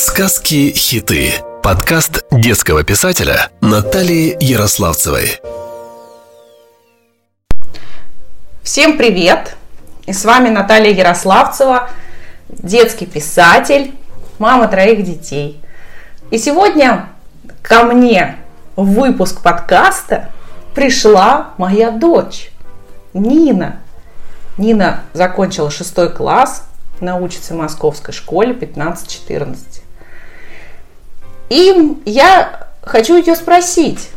Сказки-хиты. Подкаст детского писателя Натальи Ярославцевой. Всем привет! И с вами Наталья Ярославцева, детский писатель, мама троих детей. И сегодня ко мне в выпуск подкаста пришла моя дочь Нина. Нина закончила шестой класс, научится в московской школе 15-14. И я хочу ее спросить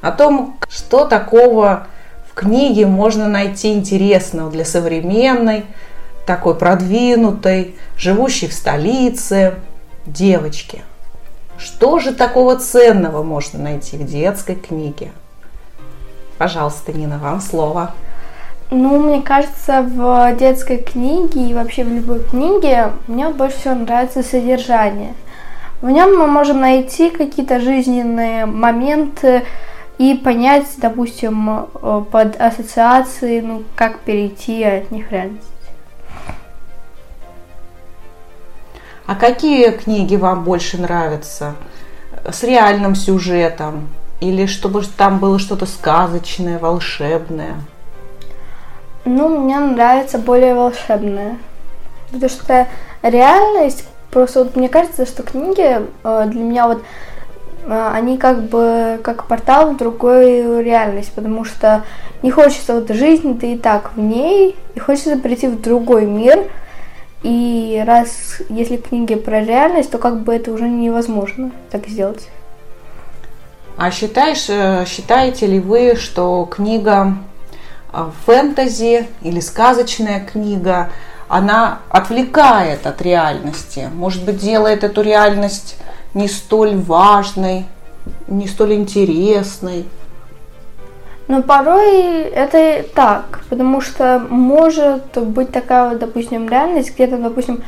о том, что такого в книге можно найти интересного для современной, такой продвинутой, живущей в столице девочки. Что же такого ценного можно найти в детской книге? Пожалуйста, Нина, вам слово. Ну, мне кажется, в детской книге и вообще в любой книге мне больше всего нравится содержание. В нем мы можем найти какие-то жизненные моменты и понять, допустим, э, под ассоциации, ну, как перейти от них в реальность. А какие книги вам больше нравятся? С реальным сюжетом? Или чтобы там было что-то сказочное, волшебное? Ну, мне нравится более волшебное. Потому что реальность, просто вот мне кажется, что книги э, для меня вот э, они как бы как портал в другую реальность, потому что не хочется вот жизнь, ты и так в ней, и хочется прийти в другой мир. И раз если книги про реальность, то как бы это уже невозможно так сделать. А считаешь, э, считаете ли вы, что книга фэнтези или сказочная книга, она отвлекает от реальности, может быть, делает эту реальность не столь важной, не столь интересной. Но порой это так, потому что может быть такая вот, допустим, реальность, где-то, допустим,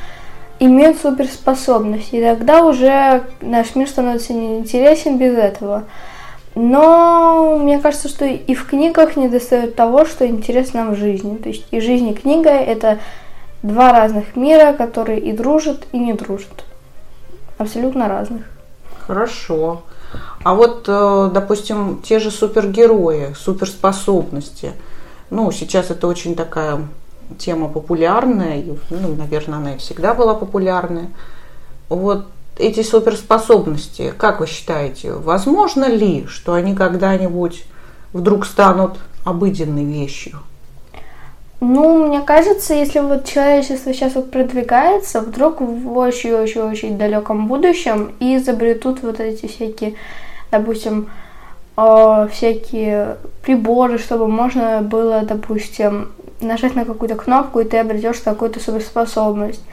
имеют суперспособности, и тогда уже наш мир становится неинтересен без этого. Но мне кажется, что и в книгах не достает того, что интересно нам в жизни. То есть и жизнь, и книга – это два разных мира, которые и дружат, и не дружат. Абсолютно разных. Хорошо. А вот, э, допустим, те же супергерои, суперспособности. Ну, сейчас это очень такая тема популярная, ну, наверное, она и всегда была популярная. Вот эти суперспособности, как вы считаете, возможно ли, что они когда-нибудь вдруг станут обыденной вещью? Ну, мне кажется, если вот человечество сейчас вот продвигается, вдруг в очень-очень-очень далеком будущем и изобретут вот эти всякие, допустим, э, всякие приборы, чтобы можно было, допустим, нажать на какую-то кнопку, и ты обретешь какую-то суперспособность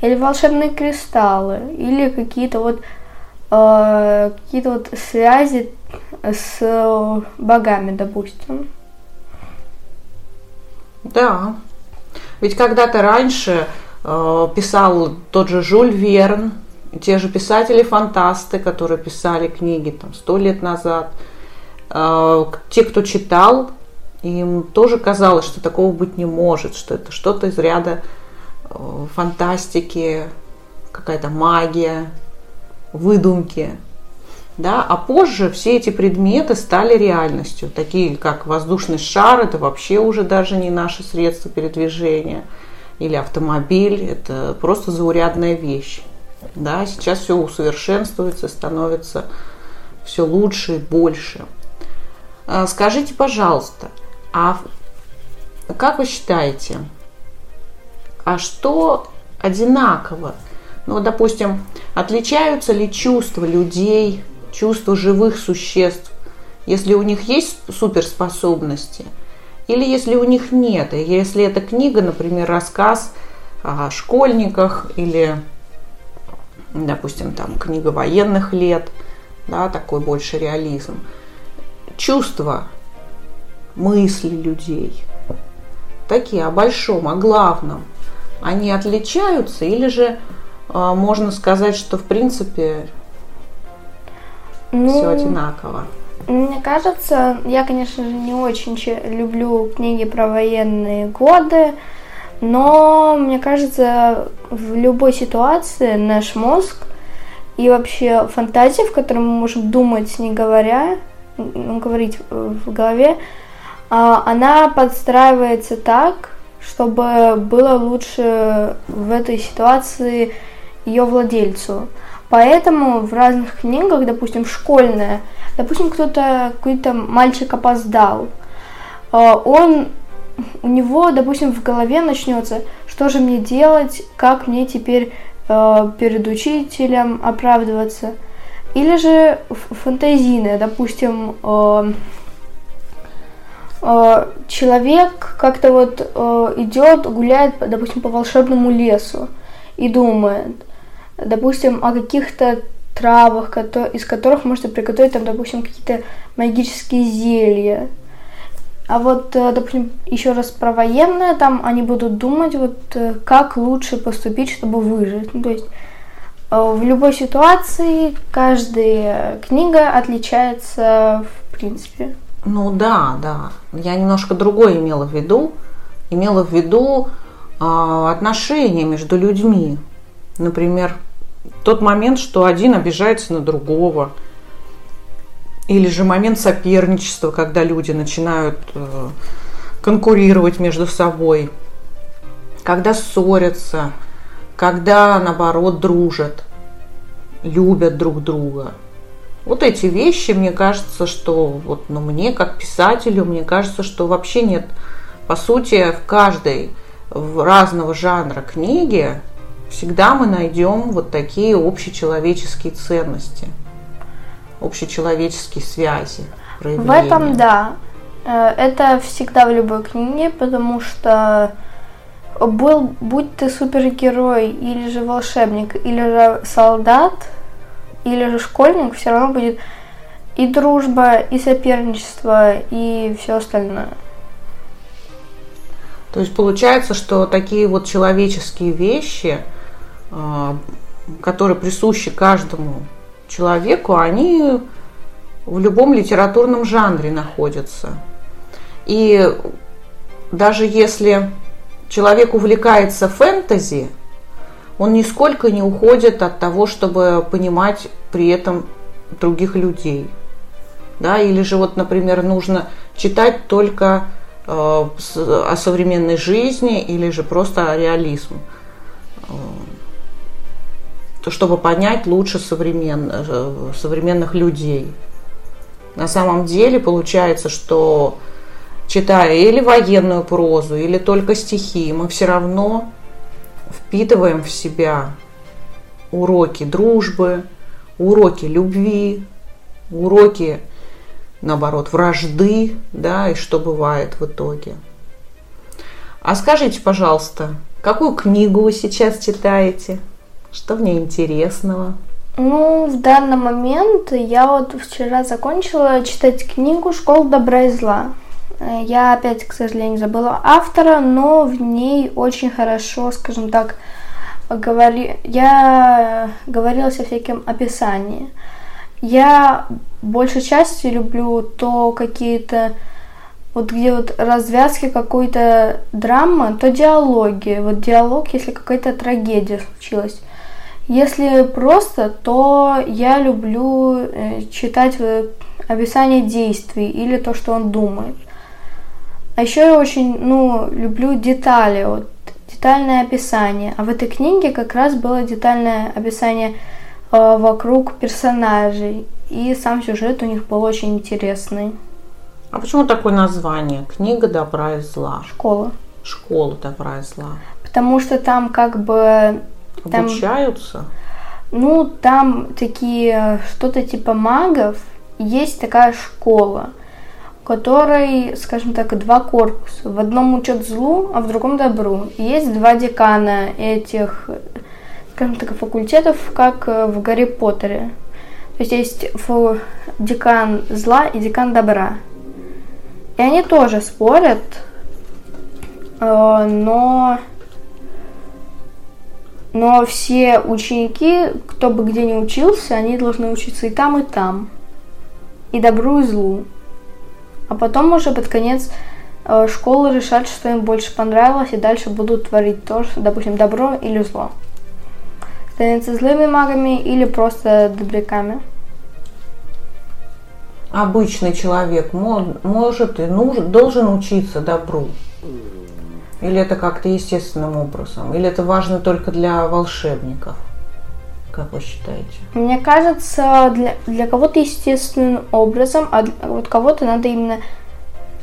или волшебные кристаллы, или какие-то вот э, какие-то вот связи с богами, допустим. Да. Ведь когда-то раньше э, писал тот же Жюль Верн, те же писатели-фантасты, которые писали книги там сто лет назад, э, те, кто читал, им тоже казалось, что такого быть не может, что это что-то из ряда фантастики, какая-то магия, выдумки. Да? А позже все эти предметы стали реальностью, такие как воздушный шар, это вообще уже даже не наше средство передвижения, или автомобиль, это просто заурядная вещь. Да? Сейчас все усовершенствуется, становится все лучше и больше. А скажите, пожалуйста, а как вы считаете, а что одинаково. Ну, допустим, отличаются ли чувства людей, чувства живых существ, если у них есть суперспособности, или если у них нет. И если эта книга, например, рассказ о школьниках или, допустим, там книга военных лет, да, такой больше реализм. Чувства, мысли людей, такие о большом, о главном они отличаются или же э, можно сказать, что в принципе ну, все одинаково? Мне кажется, я, конечно же, не очень люблю книги про военные годы, но мне кажется, в любой ситуации наш мозг и вообще фантазия, в которой мы можем думать, не говоря, ну, говорить в голове, а, она подстраивается так, чтобы было лучше в этой ситуации ее владельцу. Поэтому в разных книгах, допустим, школьная, допустим, кто-то, какой-то мальчик опоздал, а, он, у него, допустим, в голове начнется, что же мне делать, как мне теперь э, перед учителем оправдываться. Или же фантазийная, допустим, э, э, человек как-то вот э, идет, гуляет, допустим, по волшебному лесу и думает, допустим, о каких-то травах, из которых можно приготовить, там, допустим, какие-то магические зелья. А вот, э, допустим, еще раз про военное, там они будут думать, вот э, как лучше поступить, чтобы выжить. Ну, то есть э, в любой ситуации каждая книга отличается в принципе. Ну да, да. Я немножко другое имела в виду. Имела в виду э, отношения между людьми. Например, тот момент, что один обижается на другого. Или же момент соперничества, когда люди начинают э, конкурировать между собой. Когда ссорятся, когда наоборот дружат, любят друг друга. Вот эти вещи, мне кажется, что вот, ну, мне как писателю, мне кажется, что вообще нет, по сути, в каждой в разного жанра книги всегда мы найдем вот такие общечеловеческие ценности, общечеловеческие связи. Проявления. В этом да. Э, это всегда в любой книге, потому что был, будь ты супергерой, или же волшебник, или же солдат – или же школьник, все равно будет и дружба, и соперничество, и все остальное. То есть получается, что такие вот человеческие вещи, которые присущи каждому человеку, они в любом литературном жанре находятся. И даже если человек увлекается фэнтези, он нисколько не уходит от того, чтобы понимать при этом других людей. Да, или же вот, например, нужно читать только э, о современной жизни или же просто о реализм, э, то чтобы понять лучше современ, э, современных людей. На самом деле получается, что читая или военную прозу, или только стихи, мы все равно впитываем в себя уроки дружбы, уроки любви, уроки, наоборот, вражды, да, и что бывает в итоге. А скажите, пожалуйста, какую книгу вы сейчас читаете? Что в ней интересного? Ну, в данный момент я вот вчера закончила читать книгу «Школа добра и зла». Э, я опять, к сожалению, забыла автора, но в ней очень хорошо, скажем так, говори... я говорилась о всяком описании. Я большей части люблю то какие-то вот где вот развязки какой-то драмы, то диалоги. Вот диалог, если какая-то трагедия случилась. Если просто, то я люблю э, читать э, описание действий или то, что он думает. А еще я очень, ну, люблю детали, вот, детальное описание. А в этой книге как раз было детальное описание э, вокруг персонажей. И сам сюжет у них был очень интересный. А почему такое название? Книга добра и зла. Школа. Школа добра и зла. Потому что там как бы... Там, Обучаются? Ну, там такие, что-то типа магов. Есть такая школа в которой, скажем так, два корпуса. В одном учат злу, а в другом добру. И есть два декана этих, скажем так, факультетов, как в Гарри Поттере. То есть есть декан зла и декан добра. И они тоже спорят, э, но но все ученики, кто бы где ни учился, они должны учиться и там, и там. И добру, и злу. А потом уже под конец э, школы решат, что им больше понравилось, и дальше будут творить то, что, допустим, добро или зло. становятся злыми магами или просто добряками. Обычный человек может и нужен, должен учиться добру. Или это как-то естественным образом? Или это важно только для волшебников? Как вы считаете? Мне кажется, для, для кого-то естественным образом, а для, вот кого-то надо именно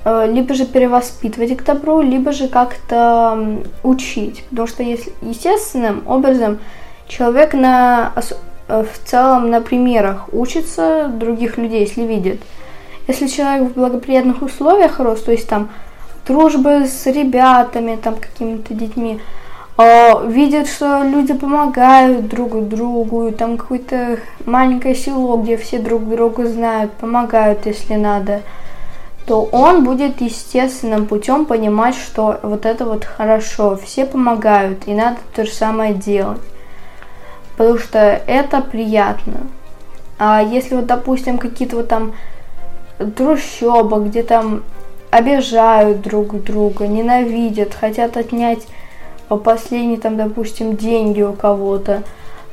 э, либо же перевоспитывать к добру, либо же как-то учить. Потому что если естественным образом человек на, э, в целом на примерах учится других людей, если видит. Если человек в благоприятных условиях рос, то есть там дружбы с ребятами, там какими-то детьми, э, видит, что люди помогают друг другу, там какое-то маленькое село, где все друг друга знают, помогают, если надо, то он будет естественным путем понимать, что вот это вот хорошо, все помогают, и надо то же самое делать. Потому что это приятно. А если вот, допустим, какие-то вот там трущобы, где там обижают друг друга, ненавидят, хотят отнять последние там, допустим, деньги у кого-то,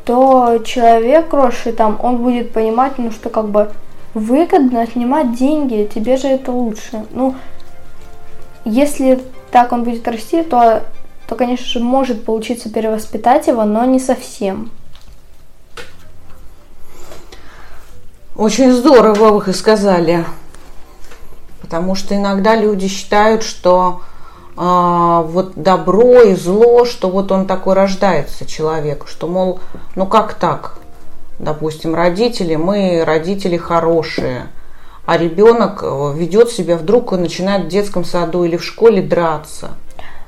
то человек росший там, он будет понимать, ну что как бы выгодно отнимать деньги, тебе же это лучше. Ну, если так он будет расти, то, то конечно же, может получиться перевоспитать его, но не совсем. Очень здорово вы сказали. Потому что иногда люди считают, что э, вот добро и зло, что вот он такой рождается человек, что, мол, ну как так? Допустим, родители, мы родители хорошие, а ребенок э, ведет себя вдруг и начинает в детском саду или в школе драться.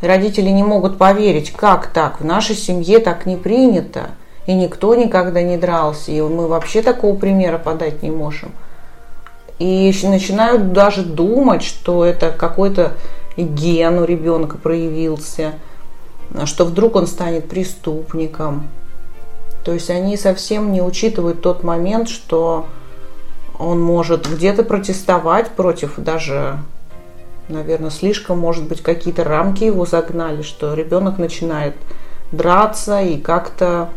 И родители не могут поверить, как так, в нашей семье так не принято, и никто никогда не дрался, и мы вообще такого примера подать не можем – и начинают даже думать, что это какой-то ген у ребенка проявился, что вдруг он станет преступником. То есть они совсем не учитывают тот момент, что он может где-то протестовать против даже, наверное, слишком, может быть, какие-то рамки его загнали, что ребенок начинает драться и как-то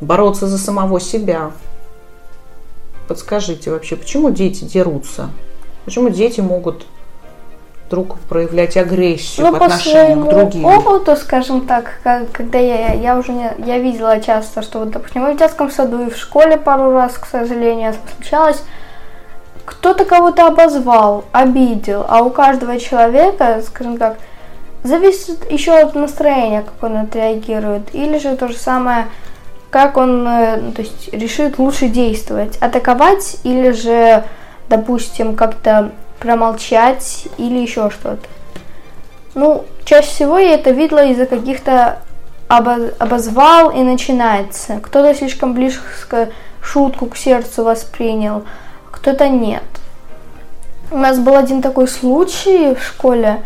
бороться за самого себя. Подскажите вообще, почему дети дерутся? Почему дети могут вдруг проявлять агрессию ну, по отношению к другим? опыту, скажем так, как, когда я, я уже не, я видела часто, что вот, допустим, в детском саду и в школе пару раз, к сожалению, случалось, кто-то кого-то обозвал, обидел, а у каждого человека, скажем так, зависит еще от настроения, как он отреагирует. Или же то же самое как он э, ну, то есть, решит лучше действовать, атаковать или же, допустим, как-то промолчать или еще что-то. Ну, чаще всего я это видела из-за каких-то обозвал и начинается. Кто-то слишком близко шутку к сердцу воспринял, кто-то нет. У нас был один такой случай в школе,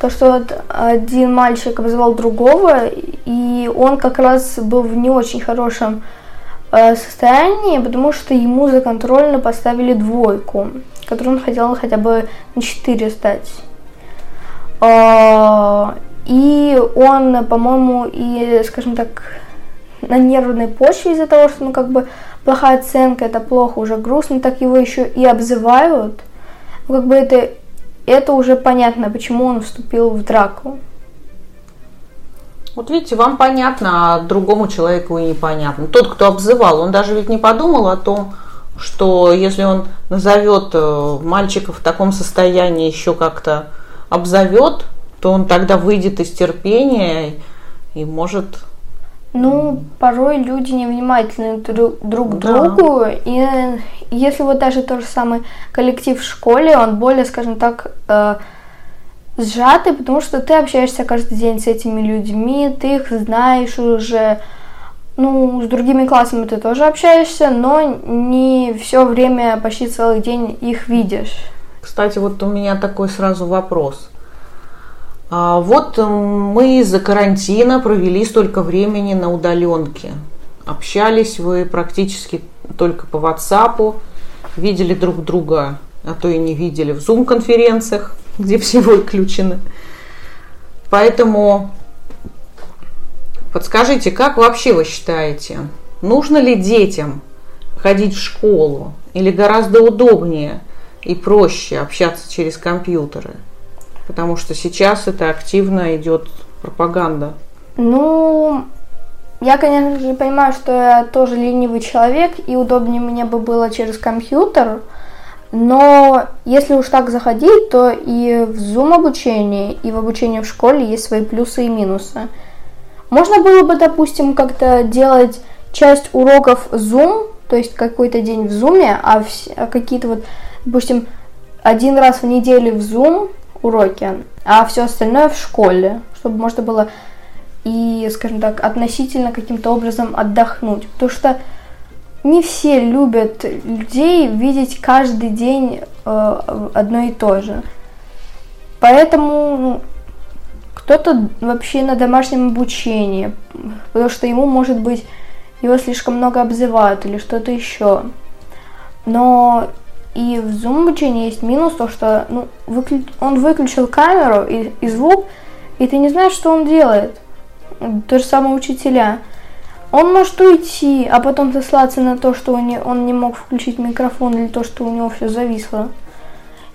то, что вот один мальчик обозвал другого, и он как раз был в не очень хорошем э, состоянии, потому что ему за контрольно поставили двойку, которую он хотел хотя бы на 4 сдать. А, и он, по-моему, и, скажем так, на нервной почве из-за того, что, ну, как бы, плохая оценка, это плохо, уже грустно, так его еще и обзывают. Ну, как бы это это уже понятно, почему он вступил в драку. Вот видите, вам понятно, а другому человеку и непонятно. Тот, кто обзывал, он даже ведь не подумал о том, что если он назовет э, мальчика в таком состоянии еще как-то обзовет, то он тогда выйдет из терпения и может ну, порой люди невнимательны друг, друг да. другу, и если вот даже тот же самый коллектив в школе, он более, скажем так, э, сжатый, потому что ты общаешься каждый день с этими людьми, ты их знаешь уже, ну, с другими классами ты тоже общаешься, но не все время, почти целый день их видишь. Кстати, вот у меня такой сразу вопрос. А, вот мы из-за карантина провели столько времени на удаленке. Общались вы практически только по WhatsApp, видели друг друга, а то и не видели в Zoom-конференциях, где все выключены. Поэтому подскажите, как вообще вы считаете, нужно ли детям ходить в школу или гораздо удобнее и проще общаться через компьютеры? Потому что сейчас это активно идет пропаганда. Ну, я, конечно же, понимаю, что я тоже ленивый человек, и удобнее мне бы было через компьютер, но если уж так заходить, то и в Zoom обучении, и в обучении в школе есть свои плюсы и минусы. Можно было бы, допустим, как-то делать часть уроков Zoom, то есть какой-то день в Zoom, а, а какие-то вот, допустим, один раз в неделю в Zoom уроки, а все остальное в школе, чтобы можно было и, скажем так, относительно каким-то образом отдохнуть. Потому что не все любят людей видеть каждый день э, одно и то же. Поэтому ну, кто-то вообще на домашнем обучении, потому что ему, может быть, его слишком много обзывают или что-то еще. Но и в обучении есть минус, то что ну, выклю... он выключил камеру и, и звук, и ты не знаешь, что он делает. То же самое учителя. Он может уйти, а потом сослаться на то, что он не, он не мог включить микрофон или то, что у него все зависло.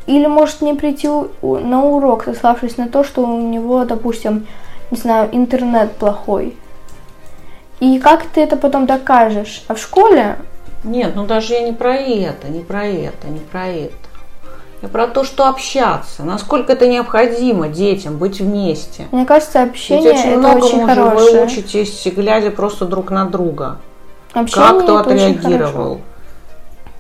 Или может не прийти на урок, сославшись на то, что у него, допустим, не знаю, интернет плохой. И как ты это потом докажешь? А в школе нет, ну даже я не про это, не про это, не про это. Я про то, что общаться, насколько это необходимо детям быть вместе. Мне кажется, общение Ведь очень это многому очень хорошее. вы учитесь, глядя просто друг на друга. Общение как кто отреагировал,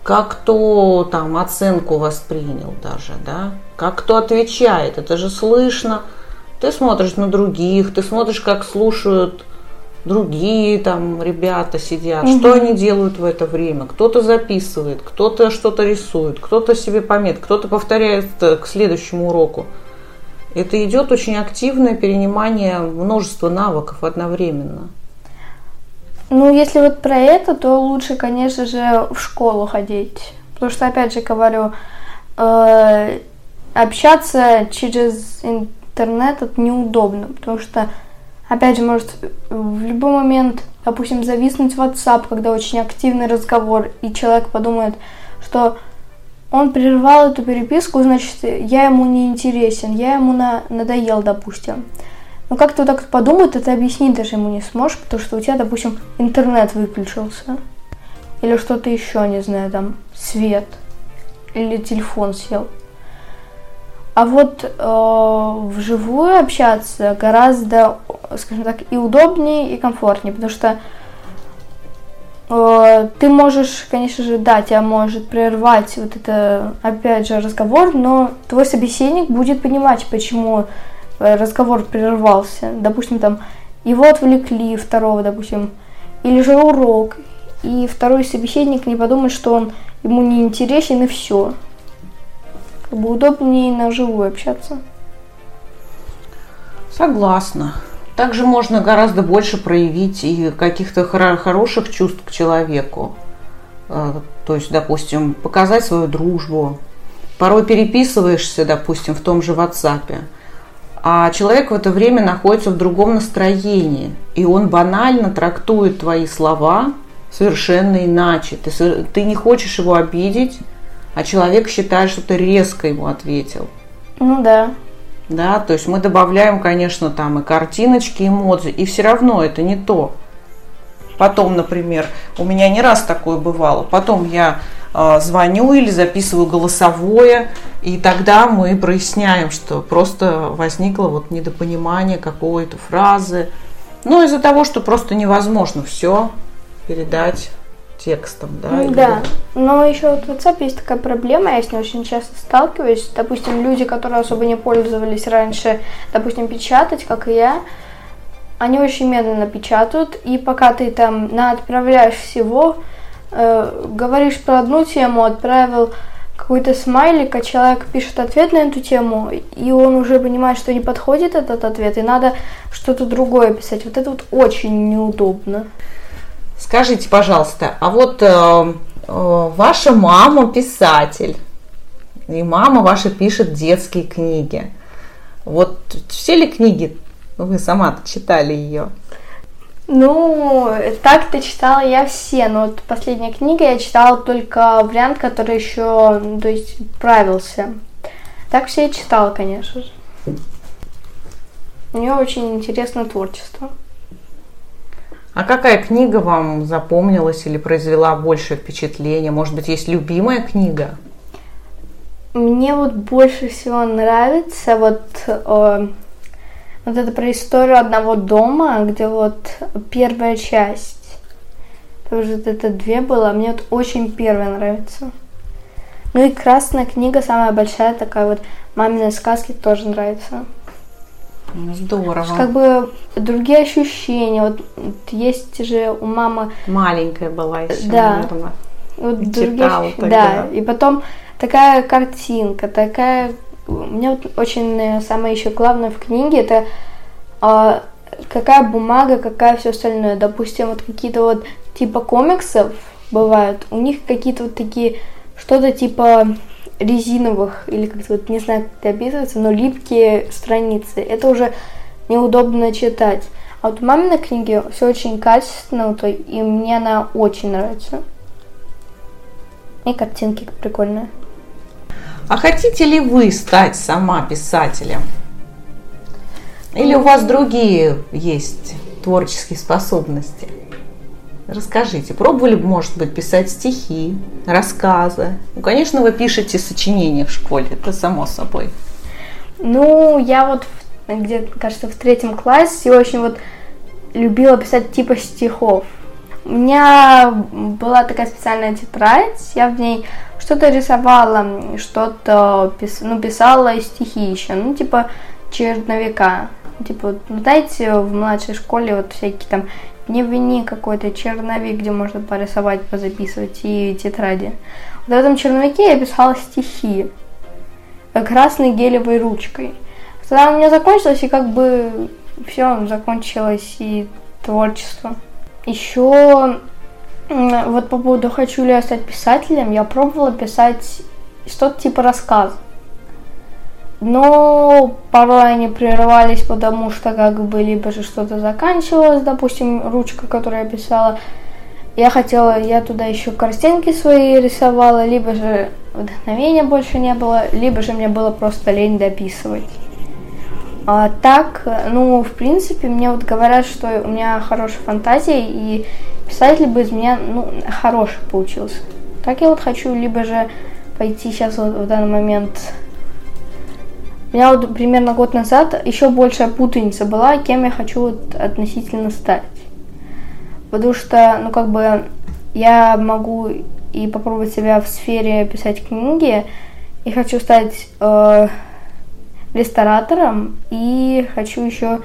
как кто там оценку воспринял даже, да, как кто отвечает, это же слышно. Ты смотришь на других, ты смотришь, как слушают другие там ребята сидят, угу. что они делают в это время. Кто-то записывает, кто-то что-то рисует, кто-то себе помет, кто-то повторяет э, к следующему уроку. Это идет очень активное перенимание множества навыков одновременно. Ну, если вот про это, то лучше, конечно же, в школу ходить. Потому что, опять же, говорю, э, общаться через интернет это неудобно, потому что Опять же, может в любой момент, допустим, зависнуть в WhatsApp, когда очень активный разговор, и человек подумает, что он прервал эту переписку, значит, я ему не интересен, я ему на, надоел, допустим. Но как ты так подумает, это объяснить даже ему не сможешь, потому что у тебя, допустим, интернет выключился. Или что-то еще, не знаю, там, свет. Или телефон сел. А вот э, вживую общаться гораздо, скажем так, и удобнее, и комфортнее, потому что э, ты можешь, конечно же, да, тебя может прервать вот это, опять же, разговор, но твой собеседник будет понимать, почему э, разговор прервался. Допустим, там его отвлекли, второго, допустим, или же урок, и второй собеседник не подумает, что он ему не интересен и все как бы удобнее на живую общаться. Согласна. Также можно гораздо больше проявить и каких-то хороших чувств к человеку. Э, то есть, допустим, показать свою дружбу. Порой переписываешься, допустим, в том же WhatsApp, а человек в это время находится в другом настроении, и он банально трактует твои слова совершенно иначе. Ты, ты не хочешь его обидеть, а человек считает, что ты резко ему ответил. Ну да. Да, то есть мы добавляем, конечно, там и картиночки, эмодзи, и все равно это не то. Потом, например, у меня не раз такое бывало. Потом я э, звоню или записываю голосовое, и тогда мы проясняем, что просто возникло вот недопонимание какой-то фразы. Ну, из-за того, что просто невозможно все передать текстом, да? Ну, да. Но еще вот в WhatsApp есть такая проблема, я с ней очень часто сталкиваюсь. Допустим, люди, которые особо не пользовались раньше, допустим, печатать, как и я, они очень медленно печатают, и пока ты там отправляешь всего, э, говоришь про одну тему, отправил какой-то смайлик, а человек пишет ответ на эту тему, и он уже понимает, что не подходит этот ответ, и надо что-то другое писать. Вот это вот очень неудобно. Скажите, пожалуйста, а вот э, э, ваша мама писатель, и мама ваша пишет детские книги. Вот все ли книги вы сама читали ее? Ну, так-то читала я все, но вот последняя книга я читала только вариант, который еще, то есть, правился. Так все я читала, конечно же. У нее очень интересное творчество. А какая книга вам запомнилась или произвела большее впечатление? Может быть, есть любимая книга? Мне вот больше всего нравится вот э, вот это про историю одного дома, где вот первая часть. Тоже вот это две было. Мне вот очень первая нравится. Ну и красная книга самая большая такая вот маминой сказки тоже нравится. Ну, здорово. Как бы другие ощущения. Вот есть же у мамы... Маленькая была еще, Да. наверное. Вот И другие ощущ-. Да, и потом такая картинка, такая... Мне вот очень э, самое еще главное в книге это а, какая бумага, какая все остальное. Допустим, вот какие-то вот типа комиксов бывают, у них какие-то вот такие что-то типа резиновых или как-то вот не знаю, как это описывается, но липкие страницы. Это уже неудобно читать. А вот в маминой книге все очень качественно, вот, и мне она очень нравится. И картинки прикольные. А хотите ли вы стать сама писателем? Или у вас другие есть творческие способности? Расскажите, пробовали может быть, писать стихи, рассказы? Ну, конечно, вы пишете сочинения в школе, это само собой. Ну, я вот где-то, кажется, в третьем классе очень вот любила писать типа стихов. У меня была такая специальная тетрадь, я в ней что-то рисовала, что-то пис- ну, писала стихи еще, ну, типа черновика. Типа, ну, знаете, в младшей школе вот всякие там дневник какой-то, черновик, где можно порисовать, позаписывать, и тетради. Вот в этом черновике я писала стихи красной гелевой ручкой. Тогда у меня закончилось, и как бы все, закончилось и творчество. Еще вот по поводу хочу ли я стать писателем, я пробовала писать что-то типа рассказ. Но порой они прерывались, потому что как бы либо же что-то заканчивалось, допустим, ручка, которую я писала, я хотела, я туда еще картинки свои рисовала, либо же вдохновения больше не было, либо же мне было просто лень дописывать. А так, ну, в принципе, мне вот говорят, что у меня хорошая фантазия, и писатель бы из меня, ну, хороший получился. Так я вот хочу, либо же пойти сейчас вот в данный момент... У меня вот примерно год назад еще большая путаница была, кем я хочу вот относительно стать. Потому что, ну, как бы, я могу и попробовать себя в сфере писать книги, и хочу стать э, ресторатором, и хочу еще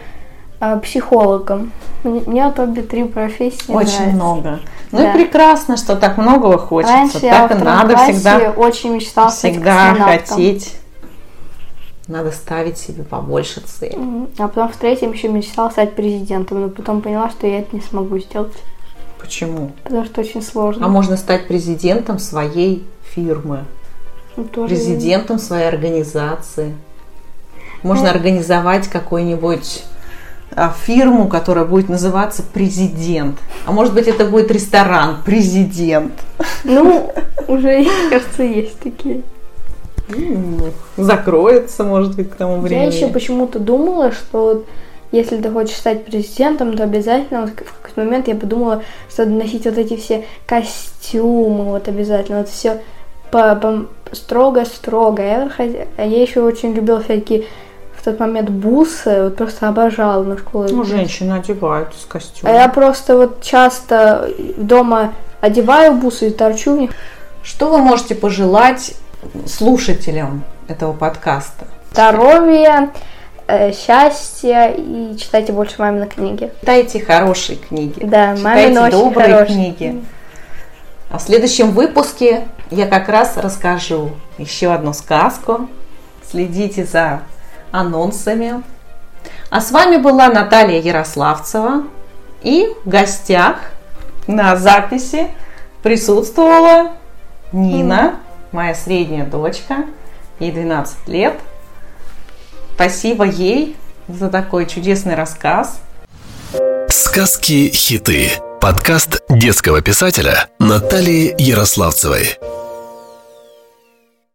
э, психологом. Мне вот обе три профессии Очень нравятся. много. Ну Да. и прекрасно, что так многого хочется. Раньше я так во и надо всегда, очень мечтала всегда хотеть. Надо ставить себе побольше целей. А потом в третьем еще мечтала стать президентом, но потом поняла, что я это не смогу сделать, Почему? потому что очень сложно. А можно стать президентом своей фирмы, Ну, тоже- президентом своей организации. Можно Ну. организовать какую-нибудь а, фирму, которая будет называться президент. А может быть это будет ресторан президент. Ну, уже, кажется, есть такие. Закроется, может быть, к тому Я времени. еще почему-то думала, что вот если ты хочешь стать президентом, то обязательно вот в какой-то момент я подумала, что носить вот эти все костюмы, вот обязательно, вот все по, строго-строго. Я, а я еще очень любила всякие в тот момент бусы, вот просто обожала на школу. Ну, женщины одевают с А костюмом. я просто вот часто дома одеваю бусы и торчу в них. Что вы можете пожелать слушателям этого подкаста? Здоровья, э, счастья и читайте больше мамины книги. Читайте хорошие книги. Да, Читайте мамины очень добрые хорошие. книги. А в следующем выпуске я как раз расскажу еще одну сказку. Следите за анонсами. А с вами была Наталья Ярославцева. И в гостях на записи присутствовала Нина, моя средняя дочка. Ей 12 лет. Спасибо ей за такой чудесный рассказ. Сказки-хиты. Подкаст детского писателя Натальи Ярославцевой.